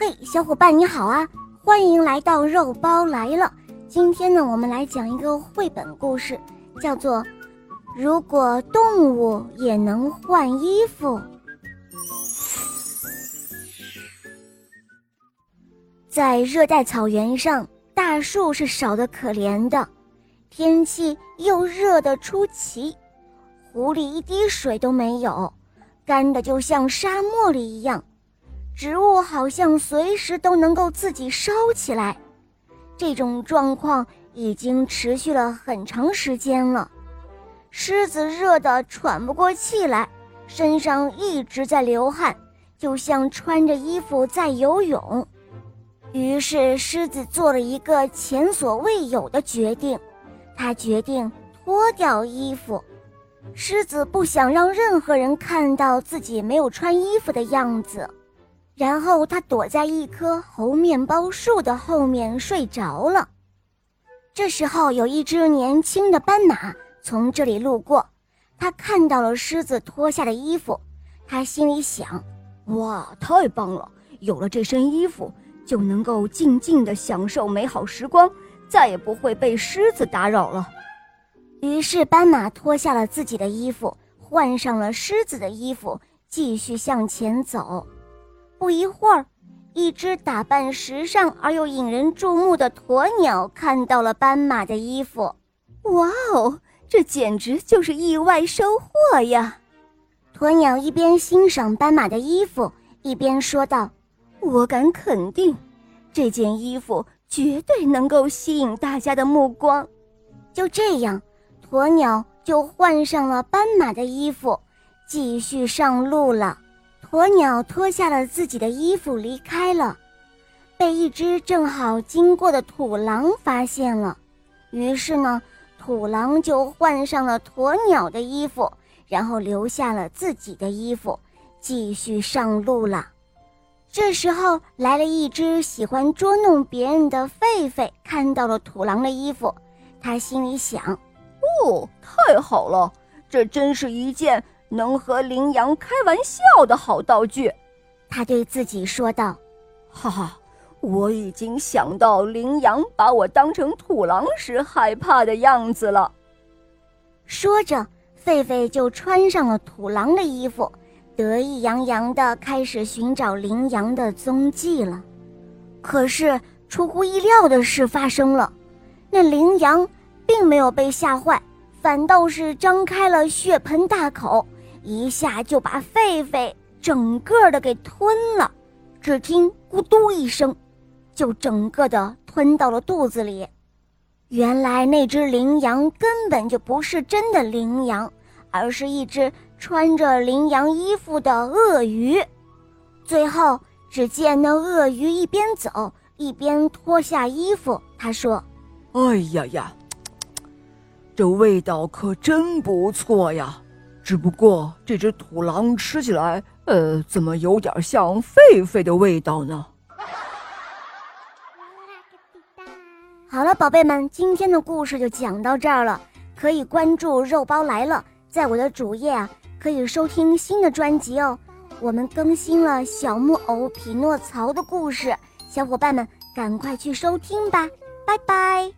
嘿，小伙伴你好啊！欢迎来到肉包来了。今天呢，我们来讲一个绘本故事，叫做《如果动物也能换衣服》。在热带草原上，大树是少得可怜的，天气又热得出奇，湖里一滴水都没有，干的就像沙漠里一样。植物好像随时都能够自己烧起来，这种状况已经持续了很长时间了。狮子热得喘不过气来，身上一直在流汗，就像穿着衣服在游泳。于是，狮子做了一个前所未有的决定，他决定脱掉衣服。狮子不想让任何人看到自己没有穿衣服的样子。然后他躲在一棵猴面包树的后面睡着了。这时候，有一只年轻的斑马从这里路过，他看到了狮子脱下的衣服，他心里想：“哇，太棒了！有了这身衣服，就能够静静地享受美好时光，再也不会被狮子打扰了。”于是，斑马脱下了自己的衣服，换上了狮子的衣服，继续向前走。不一会儿，一只打扮时尚而又引人注目的鸵鸟看到了斑马的衣服。哇哦，这简直就是意外收获呀！鸵鸟一边欣赏斑马的衣服，一边说道：“我敢肯定，这件衣服绝对能够吸引大家的目光。”就这样，鸵鸟就换上了斑马的衣服，继续上路了。鸵鸟脱下了自己的衣服离开了，被一只正好经过的土狼发现了。于是呢，土狼就换上了鸵鸟的衣服，然后留下了自己的衣服，继续上路了。这时候来了一只喜欢捉弄别人的狒狒，看到了土狼的衣服，他心里想：“哦，太好了，这真是一件……”能和羚羊开玩笑的好道具，他对自己说道：“哈哈，我已经想到羚羊把我当成土狼时害怕的样子了。”说着，狒狒就穿上了土狼的衣服，得意洋洋地开始寻找羚羊的踪迹了。可是，出乎意料的事发生了，那羚羊并没有被吓坏，反倒是张开了血盆大口。一下就把狒狒整个的给吞了，只听咕嘟一声，就整个的吞到了肚子里。原来那只羚羊根本就不是真的羚羊，而是一只穿着羚羊衣服的鳄鱼。最后，只见那鳄鱼一边走一边脱下衣服，他说：“哎呀呀，这味道可真不错呀。”只不过这只土狼吃起来，呃，怎么有点像狒狒的味道呢？好了，宝贝们，今天的故事就讲到这儿了。可以关注“肉包来了”，在我的主页啊，可以收听新的专辑哦。我们更新了小木偶匹诺曹的故事，小伙伴们赶快去收听吧，拜拜。